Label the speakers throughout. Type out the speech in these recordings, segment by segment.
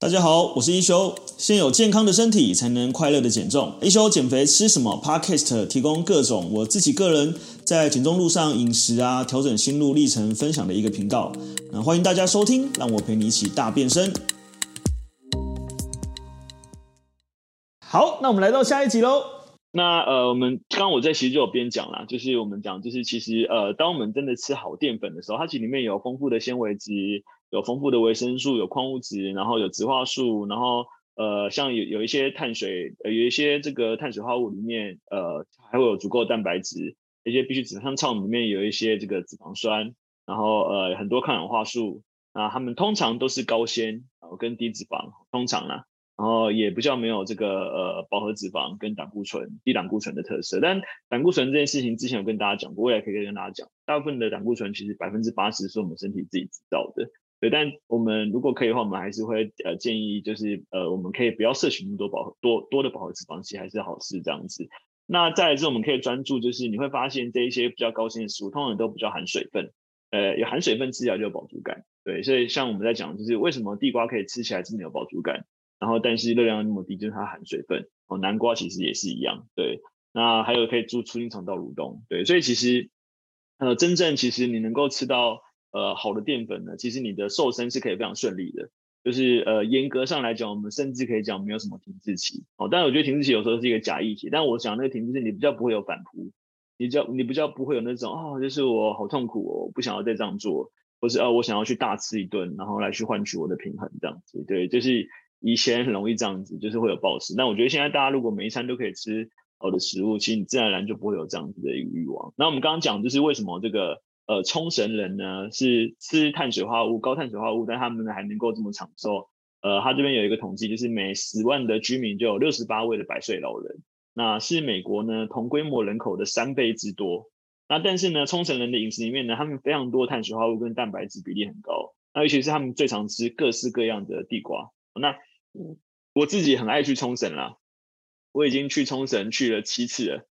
Speaker 1: 大家好，我是一休。先有健康的身体，才能快乐的减重。一休减肥吃什么？Podcast 提供各种我自己个人在减重路上饮食啊，调整心路历程分享的一个频道。那欢迎大家收听，让我陪你一起大变身。好，那我们来到下一集喽。
Speaker 2: 那呃，我们刚刚我在其实就有边讲啦，就是我们讲，就是其实呃，当我们真的吃好淀粉的时候，它其实里面有丰富的纤维质。有丰富的维生素，有矿物质，然后有植化素，然后呃，像有有一些碳水，呃，有一些这个碳水化合物里面，呃，还会有足够的蛋白质，一些必需脂，像草里面有一些这个脂肪酸，然后呃，很多抗氧化素，啊，它们通常都是高纤，然后跟低脂肪，通常啦。然后也比较没有这个呃饱和脂肪跟胆固醇、低胆固醇的特色，但胆固醇这件事情之前有跟大家讲过，我也可以跟大家讲，大部分的胆固醇其实百分之八十是我们身体自己制造的。对，但我们如果可以的话，我们还是会呃建议，就是呃我们可以不要摄取那么多饱和多多的饱和脂肪，其实还是好事这样子。那再来是我们可以专注，就是你会发现这一些比较高纤的食物，通常都比较含水分，呃有含水分吃起来就有饱足感。对，所以像我们在讲，就是为什么地瓜可以吃起来这么有饱足感，然后但是热量那么低，就是它含水分。哦，南瓜其实也是一样。对，那还有可以助促进肠道蠕动。对，所以其实呃真正其实你能够吃到。呃，好的淀粉呢，其实你的瘦身是可以非常顺利的。就是呃，严格上来讲，我们甚至可以讲没有什么停滞期。哦，但我觉得停滞期有时候是一个假议题。但我想那个停滞期，你比较不会有反扑，你比较你比较不会有那种哦，就是我好痛苦哦，不想要再这样做，或是哦，我想要去大吃一顿，然后来去换取我的平衡这样子。对，就是以前很容易这样子，就是会有暴食。但我觉得现在大家如果每一餐都可以吃好的食物，其实你自然而然就不会有这样子的一个欲望。那我们刚刚讲就是为什么这个。呃，冲绳人呢是吃碳水化合物、高碳水化合物，但他们呢还能够这么长寿。呃，他这边有一个统计，就是每十万的居民就有六十八位的百岁老人，那是美国呢同规模人口的三倍之多。那但是呢，冲绳人的饮食里面呢，他们非常多碳水化合物跟蛋白质比例很高，那尤其是他们最常吃各式各样的地瓜。那我自己很爱去冲绳啦，我已经去冲绳去了七次了。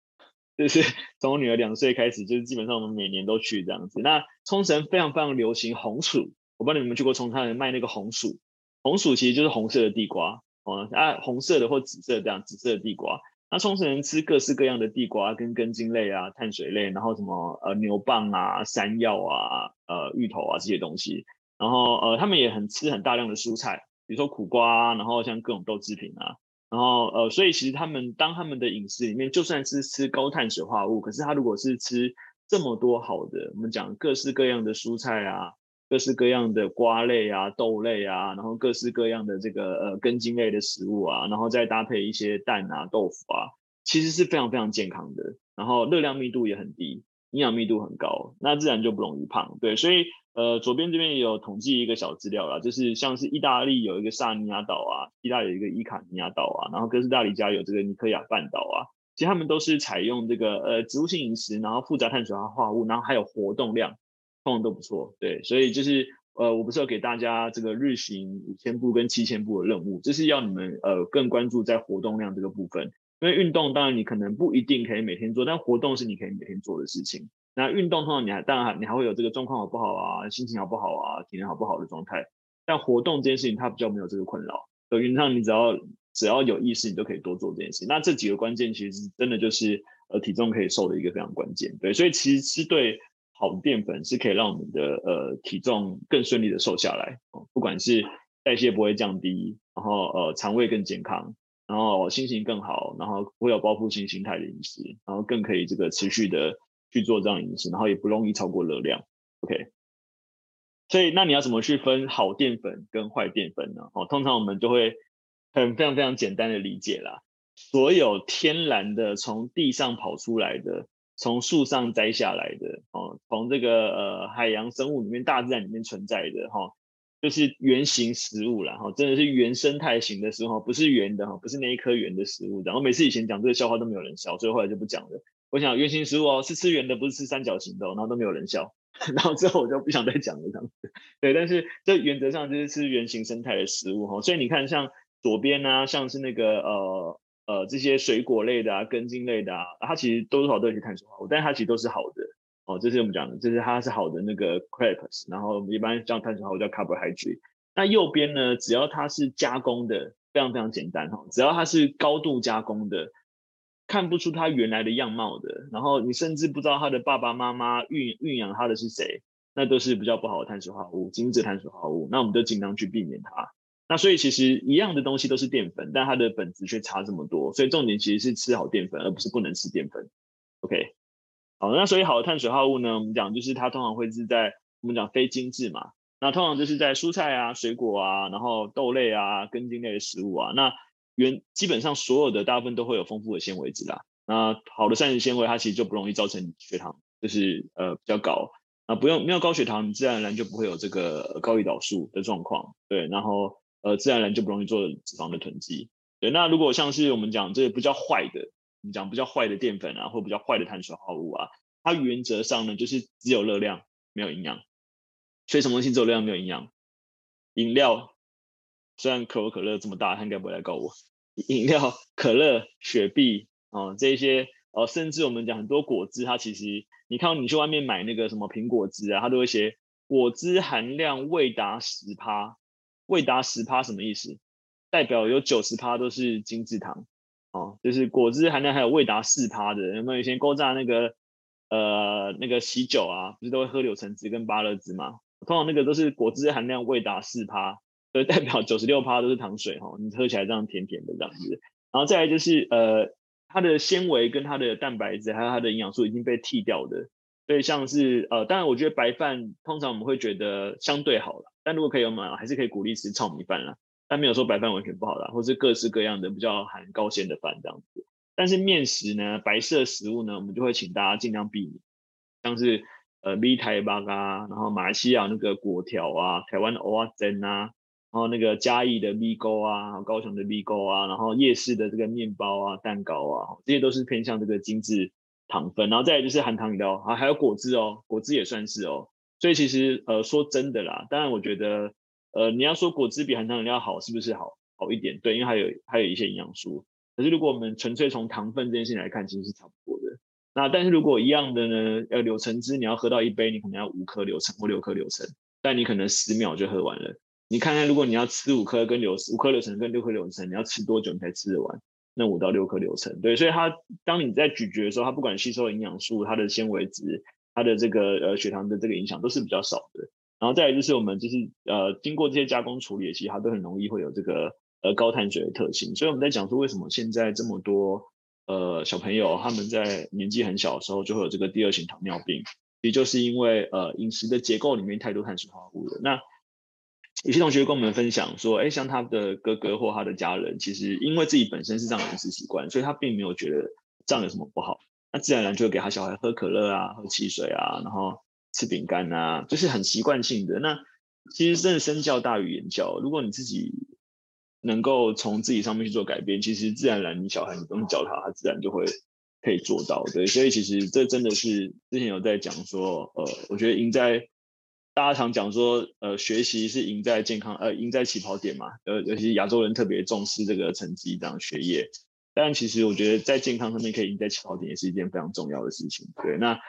Speaker 2: 就是 从我女儿两岁开始，就是基本上我们每年都去这样子。那冲绳非常非常流行红薯，我不知道你们有没有去过冲绳，卖那个红薯。红薯其实就是红色的地瓜哦，啊，红色的或紫色这样，紫色的地瓜。那冲绳人吃各式各样的地瓜跟根茎类啊、碳水类，然后什么呃牛蒡啊、山药啊、呃芋头啊这些东西。然后呃他们也很吃很大量的蔬菜，比如说苦瓜，啊然后像各种豆制品啊。然后呃，所以其实他们当他们的饮食里面，就算是吃高碳水化合物，可是他如果是吃这么多好的，我们讲各式各样的蔬菜啊，各式各样的瓜类啊、豆类啊，然后各式各样的这个呃根茎类的食物啊，然后再搭配一些蛋啊、豆腐啊，其实是非常非常健康的，然后热量密度也很低，营养密度很高，那自然就不容易胖。对，所以。呃，左边这边也有统计一个小资料啦，就是像是意大利有一个萨尼亚岛啊，希腊有一个伊卡尼亚岛啊，然后哥斯达黎加有这个尼科亚半岛啊，其实他们都是采用这个呃植物性饮食，然后复杂碳水化合物，然后还有活动量，通常都不错。对，所以就是呃，我不是要给大家这个日行五千步跟七千步的任务，就是要你们呃更关注在活动量这个部分，因为运动当然你可能不一定可以每天做，但活动是你可以每天做的事情。那运动通常你还当然你还会有这个状况好不好啊，心情好不好啊，体能好不好的状态。但活动这件事情它比较没有这个困扰，所以上你只要只要有意识，你都可以多做这件事情。那这几个关键其实真的就是呃体重可以瘦的一个非常关键。对，所以其实吃对好的淀粉是可以让我们的呃体重更顺利的瘦下来，不管是代谢不会降低，然后呃肠胃更健康，然后心情更好，然后不会有报复性心态的饮食，然后更可以这个持续的。去做这样饮食，然后也不容易超过热量，OK。所以那你要怎么去分好淀粉跟坏淀粉呢？哦，通常我们就会很非常非常简单的理解啦。所有天然的从地上跑出来的，从树上摘下来的，哦，从这个呃海洋生物里面、大自然里面存在的，哈，就是原型食物啦，哈，真的是原生态型的食物，不是圆的，哈，不是那一颗圆的食物。然后每次以前讲这个笑话都没有人笑，所以后来就不讲了。我想原型食物哦，是吃圆的，不是吃三角形的，然后都没有人笑，然后之后我就不想再讲了这样子。对，但是这原则上就是吃圆形生态的食物哈，所以你看像左边呢、啊，像是那个呃呃这些水果类的啊、根茎类的啊，它其实多少都有些碳水化合物，但是它其实都是好的哦。这是我们讲的，就是它是好的那个 crabs，然后一般叫碳水化合物叫 carbohydrate。那右边呢，只要它是加工的，非常非常简单哈，只要它是高度加工的，看不出它原来的样貌的，然后你甚至不知道它的爸爸妈妈孕孕养它的是谁，那都是比较不好的碳水化合物，精致碳水化合物，那我们就尽量去避免它。那所以其实一样的东西都是淀粉，但它的本质却差这么多，所以重点其实是吃好淀粉，而不是不能吃淀粉。OK，好，那所以好的碳水化合物呢，我们讲就是它通常会是在我们讲非精致嘛，那通常就是在蔬菜啊、水果啊，然后豆类啊、根茎类的食物啊，那原基本上所有的大部分都会有丰富的纤维质啦。那好的膳食纤维它其实就不容易造成血糖就是呃比较高，啊不用没有高血糖，你自然而然就不会有这个高胰岛素的状况，对，然后。呃，自然而然就不容易做脂肪的囤积。对，那如果像是我们讲这个比较坏的，我们讲比较坏的淀粉啊，或比较坏的碳水化合物啊，它原则上呢就是只有热量，没有营养。所以什么东西只有热量没有营养？饮料，虽然可口可乐这么大，他应该不会来告我。饮料、可乐、雪碧啊、这一些哦，甚至我们讲很多果汁，它其实你看你去外面买那个什么苹果汁啊，它都会写果汁含量未达十趴。未达十趴什么意思？代表有九十趴都是精制糖，哦，就是果汁含量还有未达四趴的，有没有以前勾榨那个呃那个喜酒啊，不是都会喝柳橙汁跟芭乐汁吗？通常那个都是果汁含量未达四趴，所以代表九十六趴都是糖水哈、你喝起来这样甜甜的这样子。然后再来就是呃它的纤维跟它的蛋白质还有它的营养素已经被替掉的。所以像是呃，当然我觉得白饭通常我们会觉得相对好了，但如果可以，我们还是可以鼓励吃糙米饭啦。但没有说白饭完全不好啦，或是各式各样的比较含高纤的饭这样子。但是面食呢，白色食物呢，我们就会请大家尽量避免，像是呃米苔目啊，然后马来西亚那个粿条啊，台湾的蚵仔煎啊，然后那个嘉义的米糕啊，高雄的米糕啊，然后夜市的这个面包啊、蛋糕啊，这些都是偏向这个精致。糖分，然后再来就是含糖饮料啊，还有果汁哦，果汁也算是哦。所以其实呃说真的啦，当然我觉得呃你要说果汁比含糖饮料好，是不是好好一点？对，因为还有还有一些营养素。可是如果我们纯粹从糖分这件事情来看，其实是差不多的。那但是如果一样的呢，呃柳橙汁你要喝到一杯，你可能要五颗柳橙或六颗柳橙，但你可能十秒就喝完了。你看看如果你要吃五颗跟柳五颗柳橙跟六颗柳橙，你要吃多久你才吃得完？那五到六颗柳橙，对，所以它当你在咀嚼的时候，它不管吸收营养素、它的纤维质、它的这个呃血糖的这个影响都是比较少的。然后再来就是我们就是呃经过这些加工处理，其实它都很容易会有这个呃高碳水的特性。所以我们在讲说为什么现在这么多呃小朋友他们在年纪很小的时候就会有这个第二型糖尿病，也就是因为呃饮食的结构里面太多碳水化合物了。那有些同学跟我们分享说，哎，像他的哥哥或他的家人，其实因为自己本身是这样的饮食习惯，所以他并没有觉得这样有什么不好。那自然而然就会给他小孩喝可乐啊，喝汽水啊，然后吃饼干啊，就是很习惯性的。那其实真的身教大于言教，如果你自己能够从自己上面去做改变，其实自然而然你小孩你不用教他，他自然就会可以做到。对，所以其实这真的是之前有在讲说，呃，我觉得赢在。大家常讲说，呃，学习是赢在健康，呃，赢在起跑点嘛。呃，尤其亚洲人特别重视这个成绩，这样学业。但其实我觉得在健康上面可以赢在起跑点，也是一件非常重要的事情。对，那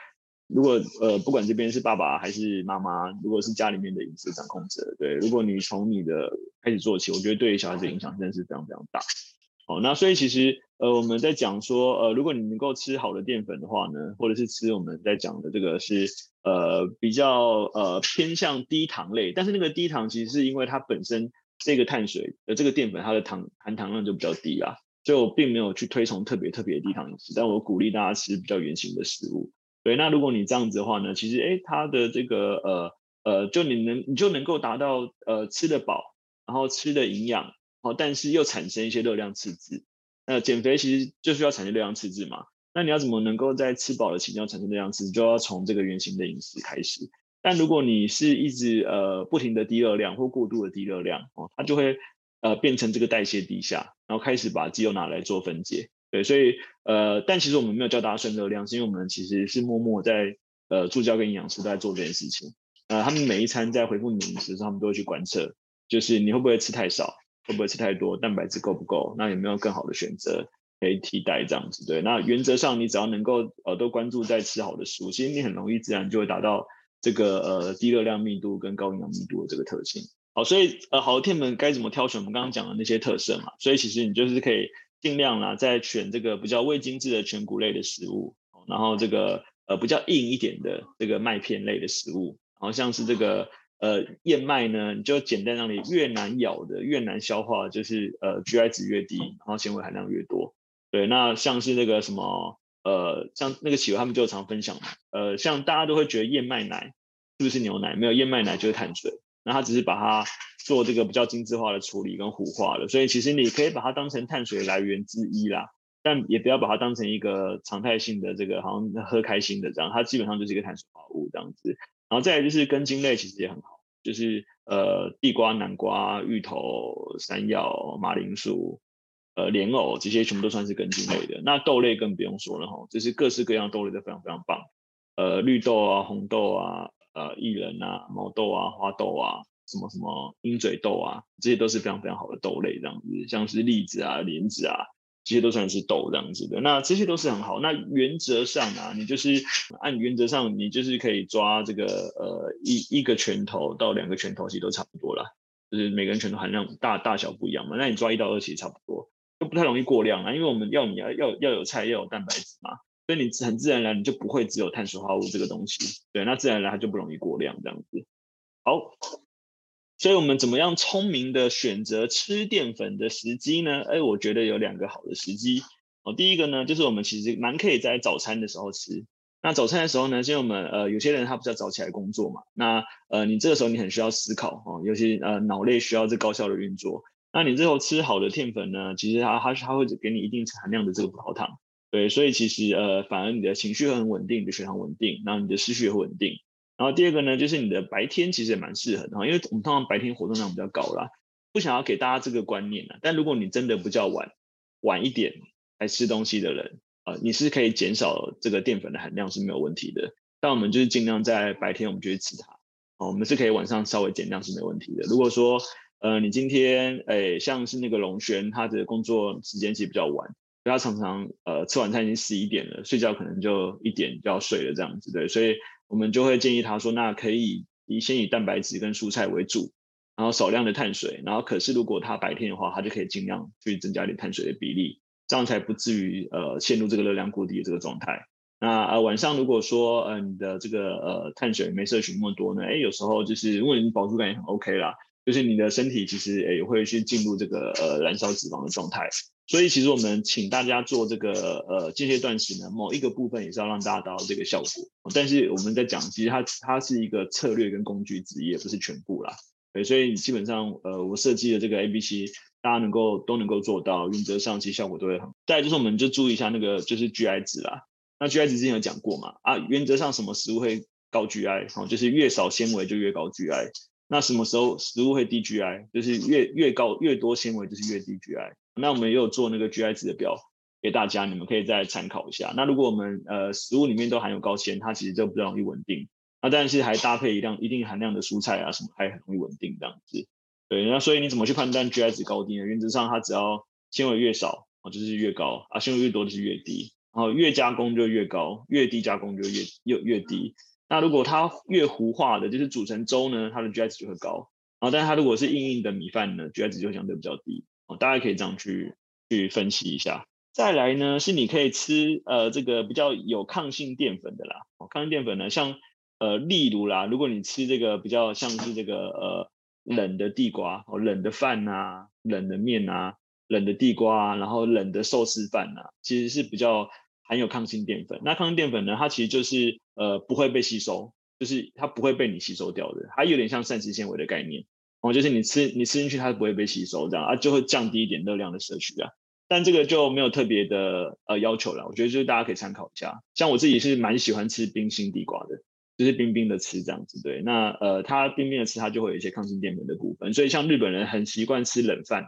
Speaker 2: 如果呃，不管这边是爸爸还是妈妈，如果是家里面的饮食掌控者，对，如果你从你的开始做起，我觉得对于小孩子影响真的是非常非常大。哦，那所以其实呃，我们在讲说，呃，如果你能够吃好的淀粉的话呢，或者是吃我们在讲的这个是呃比较呃偏向低糖类，但是那个低糖其实是因为它本身这个碳水呃这个淀粉它的糖含糖量就比较低啊，所以我并没有去推崇特别特别低糖饮食，但我鼓励大家吃比较原型的食物。对，那如果你这样子的话呢，其实诶它的这个呃呃就你能你就能够达到呃吃得饱，然后吃的营养。好，但是又产生一些热量赤字。那减肥其实就是要产生热量赤字嘛。那你要怎么能够在吃饱的期间产生热量赤字，就要从这个原型的饮食开始。但如果你是一直呃不停的低热量或过度的低热量哦，它就会呃变成这个代谢低下，然后开始把肌肉拿来做分解。对，所以呃，但其实我们没有教大家算热量，是因为我们其实是默默在呃助教跟营养师都在做这件事情。呃，他们每一餐在回复你饮食的时候，他们都会去观测，就是你会不会吃太少。会不会吃太多？蛋白质够不够？那有没有更好的选择可以替代这样子？对，那原则上你只要能够呃都关注在吃好的食物，其实你很容易自然就会达到这个呃低热量密度跟高营养密度的这个特性。好，所以呃，好的天门该怎么挑选？我们刚刚讲的那些特色嘛，所以其实你就是可以尽量啦，在选这个比较未精制的全谷类的食物，然后这个呃比较硬一点的这个麦片类的食物，然后像是这个呃燕麦呢，你就简单让你越难咬的、越难消化，就是呃 GI 值越低，然后纤维含量越多。对，那像是那个什么呃，像那个企鹅他们就常分享嘛，呃，像大家都会觉得燕麦奶是不是牛奶？没有，燕麦奶就是碳水。那它只是把它做这个比较精致化的处理跟糊化了，所以其实你可以把它当成碳水来源之一啦，但也不要把它当成一个常态性的这个好像喝开心的这样，它基本上就是一个碳水化合物这样子。然后再来就是根茎类，其实也很好，就是呃地瓜、南瓜、芋头、山药、马铃薯、呃莲藕这些全部都算是根茎类的。那豆类更不用说了哈，就是各式各样豆类都非常非常棒，呃绿豆啊、红豆啊。呃，薏仁啊，毛豆啊，花豆啊，什么什么鹰嘴豆啊，这些都是非常非常好的豆类，这样子，像是栗子啊、莲子啊，这些都算是豆这样子的。那这些都是很好。那原则上啊，你就是按原则上，你就是可以抓这个呃一一个拳头到两个拳头，其实都差不多啦。就是每个人拳头含量大大小不一样嘛。那你抓一到二其实差不多，就不太容易过量啊，因为我们要你要要要有菜，要有蛋白质嘛。所以你很自然而然你就不会只有碳水化合物这个东西，对，那自然而然它就不容易过量这样子。好，所以我们怎么样聪明的选择吃淀粉的时机呢？哎，我觉得有两个好的时机哦。第一个呢，就是我们其实蛮可以在早餐的时候吃。那早餐的时候呢，因为我们呃有些人他不是要早起来工作嘛，那呃你这个时候你很需要思考哦，尤其呃脑类需要这高效的运作。那你最后吃好的淀粉呢，其实它它它会给你一定含量的这个葡萄糖。对，所以其实呃，反而你的情绪很稳定，你的血糖稳定，然后你的思绪也会稳定。然后第二个呢，就是你的白天其实也蛮适合的，因为我们通常白天活动量比较高啦，不想要给大家这个观念啊。但如果你真的比较晚晚一点来吃东西的人，呃，你是可以减少这个淀粉的含量是没有问题的。但我们就是尽量在白天我们就去吃它，哦，我们是可以晚上稍微减量是没问题的。如果说呃你今天诶像是那个龙轩，他的工作时间其实比较晚。他常常呃吃晚餐已经十一点了，睡觉可能就一点就要睡了这样子，对，所以我们就会建议他说，那可以以先以蛋白质跟蔬菜为主，然后少量的碳水，然后可是如果他白天的话，他就可以尽量去增加一点碳水的比例，这样才不至于呃陷入这个热量过低的这个状态。那呃晚上如果说呃你的这个呃碳水没摄取那么多呢，哎有时候就是如果你饱足感也很 OK 啦，就是你的身体其实也会去进入这个呃燃烧脂肪的状态。所以其实我们请大家做这个呃间歇断食呢，某一个部分也是要让大家达到这个效果。但是我们在讲，其实它它是一个策略跟工具之一，也不是全部啦。对，所以基本上呃我设计的这个 A B C，大家能够都能够做到，原则上其实效果都会很好。再来就是我们就注意一下那个就是 G I 值啦。那 G I 值之前有讲过嘛？啊，原则上什么食物会高 G I？哦，就是越少纤维就越高 G I。那什么时候食物会低 G I？就是越越高越多纤维就是越低 G I。那我们也有做那个 GI 值的表给大家，你们可以再参考一下。那如果我们呃食物里面都含有高纤，它其实就比较容易稳定。那但是还搭配一量一定含量的蔬菜啊什么，还很容易稳定这样子。对，那所以你怎么去判断 GI 值高低呢？原则上它只要纤维越少啊，就是越高啊；纤维越多就是越低。然后越加工就越高，越低加工就越越越低。那如果它越糊化的，就是煮成粥呢，它的 GI 值就会高。然后但是它如果是硬硬的米饭呢，GI 值就相对比较低。大家可以这样去去分析一下。再来呢，是你可以吃呃这个比较有抗性淀粉的啦。抗性淀粉呢，像呃例如啦，如果你吃这个比较像是这个呃冷的地瓜哦，冷的饭啊，冷的面啊，冷的地瓜，然后冷的寿司饭啊，其实是比较含有抗性淀粉。那抗性淀粉呢，它其实就是呃不会被吸收，就是它不会被你吸收掉的，它有点像膳食纤维的概念。哦，就是你吃你吃进去，它不会被吸收，这样啊，就会降低一点热量的摄取啊。但这个就没有特别的呃要求了，我觉得就是大家可以参考一下。像我自己是蛮喜欢吃冰心地瓜的，就是冰冰的吃这样子。对，那呃，它冰冰的吃，它就会有一些抗性淀粉的部分。所以像日本人很习惯吃冷饭，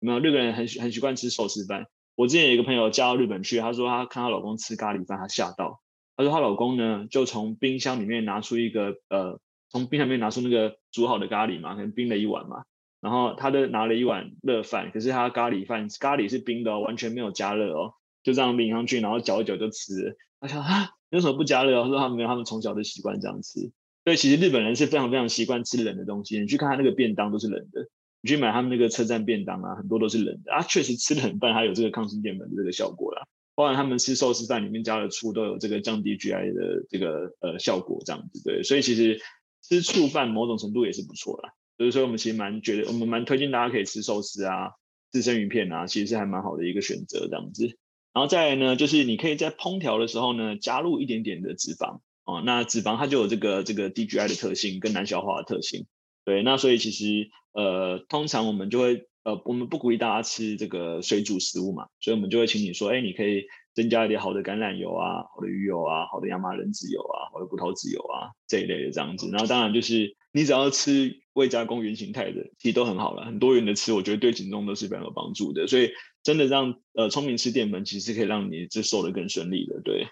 Speaker 2: 有没有？日本人很很习惯吃寿司饭。我之前有一个朋友嫁到日本去，她说她看她老公吃咖喱饭，她吓到。她说她老公呢，就从冰箱里面拿出一个呃。从冰箱里面拿出那个煮好的咖喱嘛，可能冰了一碗嘛，然后他的拿了一碗热饭，可是他咖喱饭咖喱是冰的哦，完全没有加热哦，就这样淋上去，然后搅一搅就吃了。他想啊，为什么不加热？他说他没有，他们从小就习惯这样吃。所以其实日本人是非常非常习惯吃冷的东西。你去看他那个便当都是冷的，你去买他们那个车站便当啊，很多都是冷的啊。确实吃冷饭还有这个抗性淀粉的这个效果啦。包含他们吃寿司饭里面加了醋，都有这个降低 GI 的这个呃效果，这样子对。所以其实吃醋饭某种程度也是不错啦。所以说我们其实蛮觉得，我们蛮推荐大家可以吃寿司啊，吃生鱼片啊，其实是还蛮好的一个选择这样子。然后再来呢，就是你可以在烹调的时候呢，加入一点点的脂肪哦。那脂肪它就有这个这个低 GI 的特性跟难消化的特性。对，那所以其实呃，通常我们就会。呃，我们不鼓励大家吃这个水煮食物嘛，所以我们就会请你说，哎，你可以增加一点好的橄榄油啊，好的鱼油啊，好的亚麻仁籽油啊，好的葡萄籽油啊这一类的这样子。然后当然就是你只要吃未加工原型态的，其实都很好了，很多元的吃，我觉得对减重都是非常有帮助的。所以真的让呃聪明吃淀粉，其实可以让你这瘦得更顺利的。对，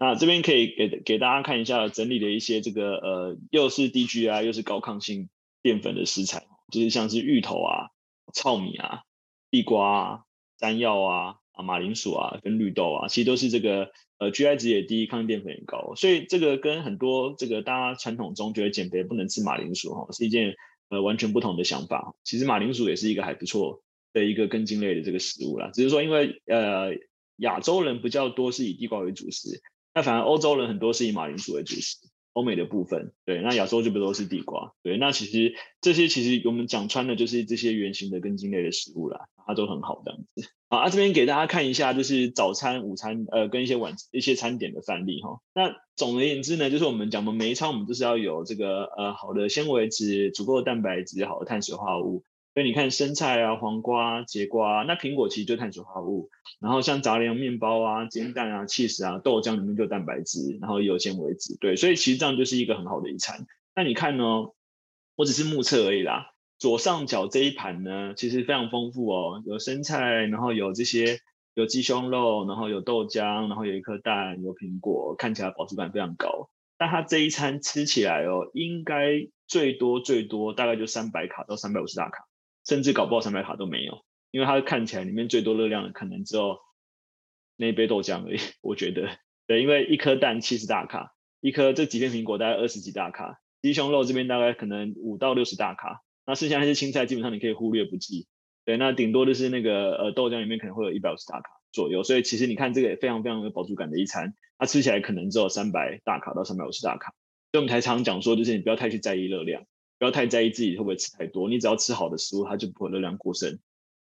Speaker 2: 那这边可以给给大家看一下整理的一些这个呃又是低 GI 又是高抗性淀粉的食材，就是像是芋头啊。糙米啊、地瓜啊、山药啊、啊马铃薯啊跟绿豆啊，其实都是这个呃 GI 值也低，抗淀粉也高，所以这个跟很多这个大家传统中觉得减肥不能吃马铃薯哈，是一件呃完全不同的想法。其实马铃薯也是一个还不错的一个根茎类的这个食物啦，只是说因为呃亚洲人比较多是以地瓜为主食，那反而欧洲人很多是以马铃薯为主食。欧美的部分，对，那亚洲就不都是地瓜，对，那其实这些其实我们讲穿的就是这些圆形的根茎类的食物啦，它都很好这样子。好，啊，这边给大家看一下，就是早餐、午餐，呃，跟一些晚一些餐点的范例哈。那总而言之呢，就是我们讲的每一餐，我们就是要有这个呃好的纤维质、足够的蛋白质、好的碳水化合物。所以你看生菜啊、黄瓜、节瓜，那苹果其实就碳水化合物，然后像杂粮、面包啊、煎蛋啊、cheese 啊、豆浆里面就蛋白质，然后也有纤维质，对，所以其实这样就是一个很好的一餐。那你看呢？我只是目测而已啦。左上角这一盘呢，其实非常丰富哦，有生菜，然后有这些有鸡胸肉，然后有豆浆，然后有一颗蛋，有苹果，看起来饱足感非常高。但它这一餐吃起来哦，应该最多最多大概就三百卡到三百五十大卡。甚至搞不好三百卡都没有，因为它看起来里面最多热量的可能只有那一杯豆浆而已。我觉得，对，因为一颗蛋七十大卡，一颗这几片苹果大概二十几大卡，鸡胸肉这边大概可能五到六十大卡，那剩下那些青菜基本上你可以忽略不计。对，那顶多就是那个呃豆浆里面可能会有一百五十大卡左右，所以其实你看这个也非常非常有饱足感的一餐，它吃起来可能只有三百大卡到三百五十大卡。所以我们才常讲说，就是你不要太去在意热量。不要太在意自己会不会吃太多，你只要吃好的食物，它就不会热量过剩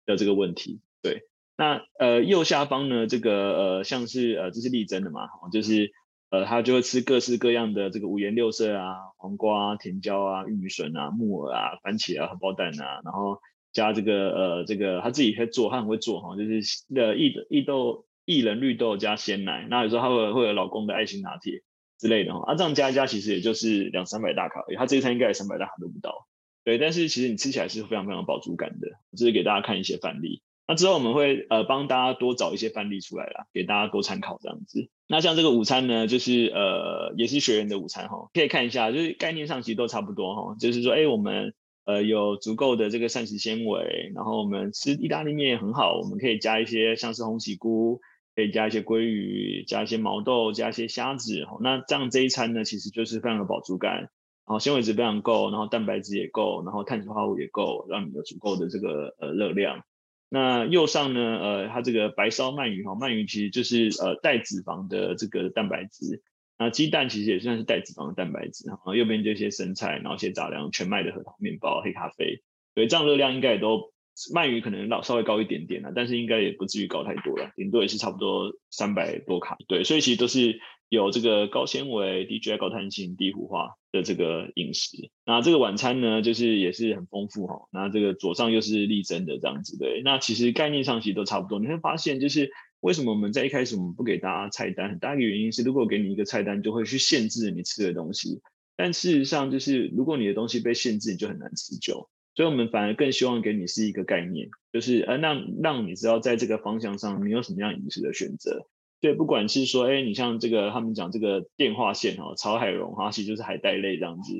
Speaker 2: 的这个问题。对，那呃右下方呢，这个呃像是呃这是丽珍的嘛，就是呃他就会吃各式各样的这个五颜六色啊，黄瓜、甜椒啊、玉米笋啊、木耳啊、番茄啊、荷包蛋啊，然后加这个呃这个他自己会做，他很会做哈，就是呃薏薏豆薏仁绿豆加鲜奶，那有时候他会会有老公的爱心拿铁。之类的哈，啊，这样加一加其实也就是两三百大卡而已，它这一餐应该也三百大卡都不到，对，但是其实你吃起来是非常非常饱足感的，这是给大家看一些范例。那之后我们会呃帮大家多找一些范例出来啦，给大家多参考这样子。那像这个午餐呢，就是呃也是学员的午餐哈，可以看一下，就是概念上其实都差不多哈，就是说哎我们呃有足够的这个膳食纤维，然后我们吃意大利面也很好，我们可以加一些像是红喜菇。可以加一些鲑鱼，加一些毛豆，加一些虾子，那这样这一餐呢，其实就是非常有饱足感，然后纤维质非常够，然后蛋白质也够，然后碳水化合物也够，让你有足够的这个呃热量。那右上呢，呃，它这个白烧鳗鱼哈，鳗鱼其实就是呃带脂肪的这个蛋白质，那鸡蛋其实也算是带脂肪的蛋白质，然后右边这些生菜，然后一些杂粮，全麦的核桃面包、黑咖啡，所以这样热量应该也都。鳗鱼可能老稍微高一点点了，但是应该也不至于高太多了，顶多也是差不多三百多卡。对，所以其实都是有这个高纤维、低 GI、高碳性、低糊化的这个饮食。那这个晚餐呢，就是也是很丰富哈。那这个左上又是丽珍的这样子，对。那其实概念上其实都差不多。你会发现，就是为什么我们在一开始我们不给大家菜单，很大一个原因是，如果给你一个菜单，就会去限制你吃的东西。但事实上，就是如果你的东西被限制，你就很难持久。所以，我们反而更希望给你是一个概念，就是呃，让让你知道在这个方向上你有什么样饮食的选择。对，不管是说，哎，你像这个他们讲这个电话线哈，炒海茸哈，其实就是海带类这样子，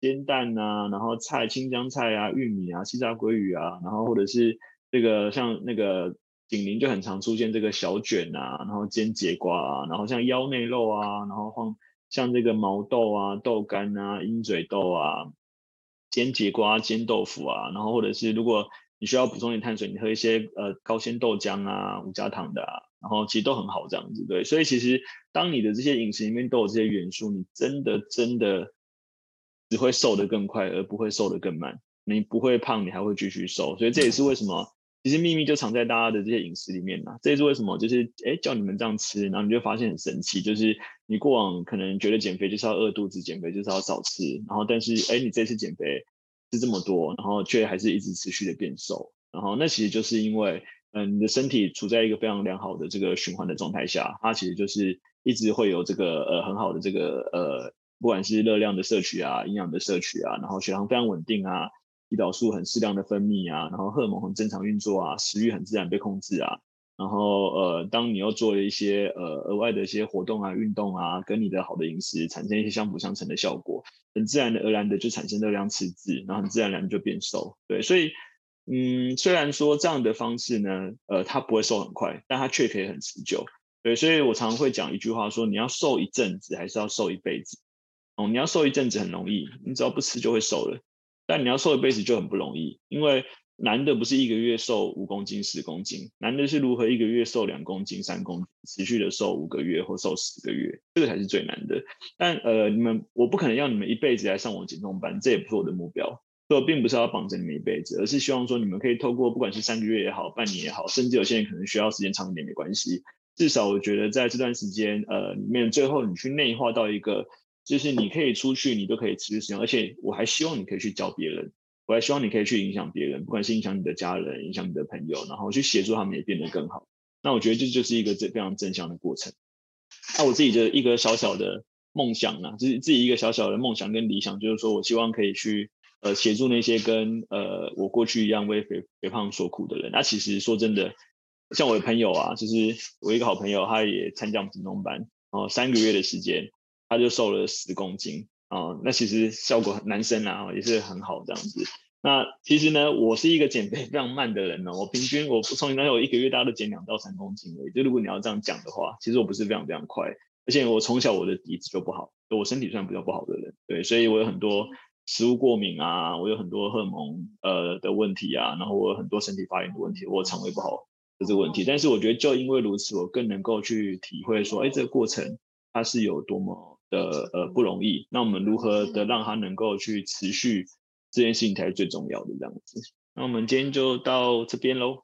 Speaker 2: 煎蛋啊，然后菜青江菜啊，玉米啊，西炸鲑鱼啊，然后或者是这个像那个锦麟就很常出现这个小卷啊，然后煎节瓜啊，然后像腰内肉啊，然后放。像这个毛豆啊、豆干啊、鹰嘴豆啊、煎节瓜、煎豆腐啊，然后或者是如果你需要补充点碳水，你喝一些呃高纤豆浆啊、无加糖的啊，然后其实都很好这样子，对。所以其实当你的这些饮食里面都有这些元素，你真的真的只会瘦得更快，而不会瘦得更慢。你不会胖，你还会继续瘦。所以这也是为什么。其实秘密就藏在大家的这些饮食里面呐，这也是为什么，就是哎叫你们这样吃，然后你就发现很神奇，就是你过往可能觉得减肥就是要饿肚子，减肥就是要少吃，然后但是哎你这次减肥吃这么多，然后却还是一直持续的变瘦，然后那其实就是因为嗯你的身体处在一个非常良好的这个循环的状态下，它其实就是一直会有这个呃很好的这个呃不管是热量的摄取啊，营养的摄取啊，然后血糖非常稳定啊。胰岛素很适量的分泌啊，然后荷尔蒙很正常运作啊，食欲很自然被控制啊，然后呃，当你又做了一些呃额外的一些活动啊、运动啊，跟你的好的饮食产生一些相辅相成的效果，很自然的而然的就产生热量赤字，然后很自然而然就变瘦。对，所以嗯，虽然说这样的方式呢，呃，它不会瘦很快，但它却可以很持久。对，所以我常常会讲一句话说，你要瘦一阵子，还是要瘦一辈子？哦，你要瘦一阵子很容易，你只要不吃就会瘦了。但你要瘦一辈子就很不容易，因为难的不是一个月瘦五公斤、十公斤，难的是如何一个月瘦两公斤、三公斤，持续的瘦五个月或瘦十个月，这个才是最难的。但呃，你们我不可能要你们一辈子来上我减重班，这也不是我的目标。所以我并不是要绑着你们一辈子，而是希望说你们可以透过不管是三个月也好、半年也好，甚至有些人可能需要时间长一点没关系。至少我觉得在这段时间呃里面，最后你去内化到一个。就是你可以出去，你都可以持续使用，而且我还希望你可以去教别人，我还希望你可以去影响别人，不管是影响你的家人、影响你的朋友，然后去协助他们也变得更好。那我觉得这就是一个这非常正向的过程。那我自己的一个小小的梦想呢，就是自己一个小小的梦想跟理想，就是说我希望可以去呃协助那些跟呃我过去一样为肥肥胖所苦的人。那其实说真的，像我的朋友啊，就是我一个好朋友，他也参加我们减重班，然后三个月的时间。他就瘦了十公斤啊、哦，那其实效果男生啊也是很好这样子。那其实呢，我是一个减肥非常慢的人呢，我平均我从以前我一个月大概都减两到三公斤而已。就如果你要这样讲的话，其实我不是非常非常快，而且我从小我的底子就不好，我身体算比较不好的人，对，所以我有很多食物过敏啊，我有很多荷尔蒙呃的问题啊，然后我有很多身体发炎的问题，我肠胃不好的这个问题。但是我觉得就因为如此，我更能够去体会说，哎，这个过程它是有多么。的呃不容易，那我们如何的让他能够去持续这件事情才是最重要的这样子。那我们今天就到这边喽。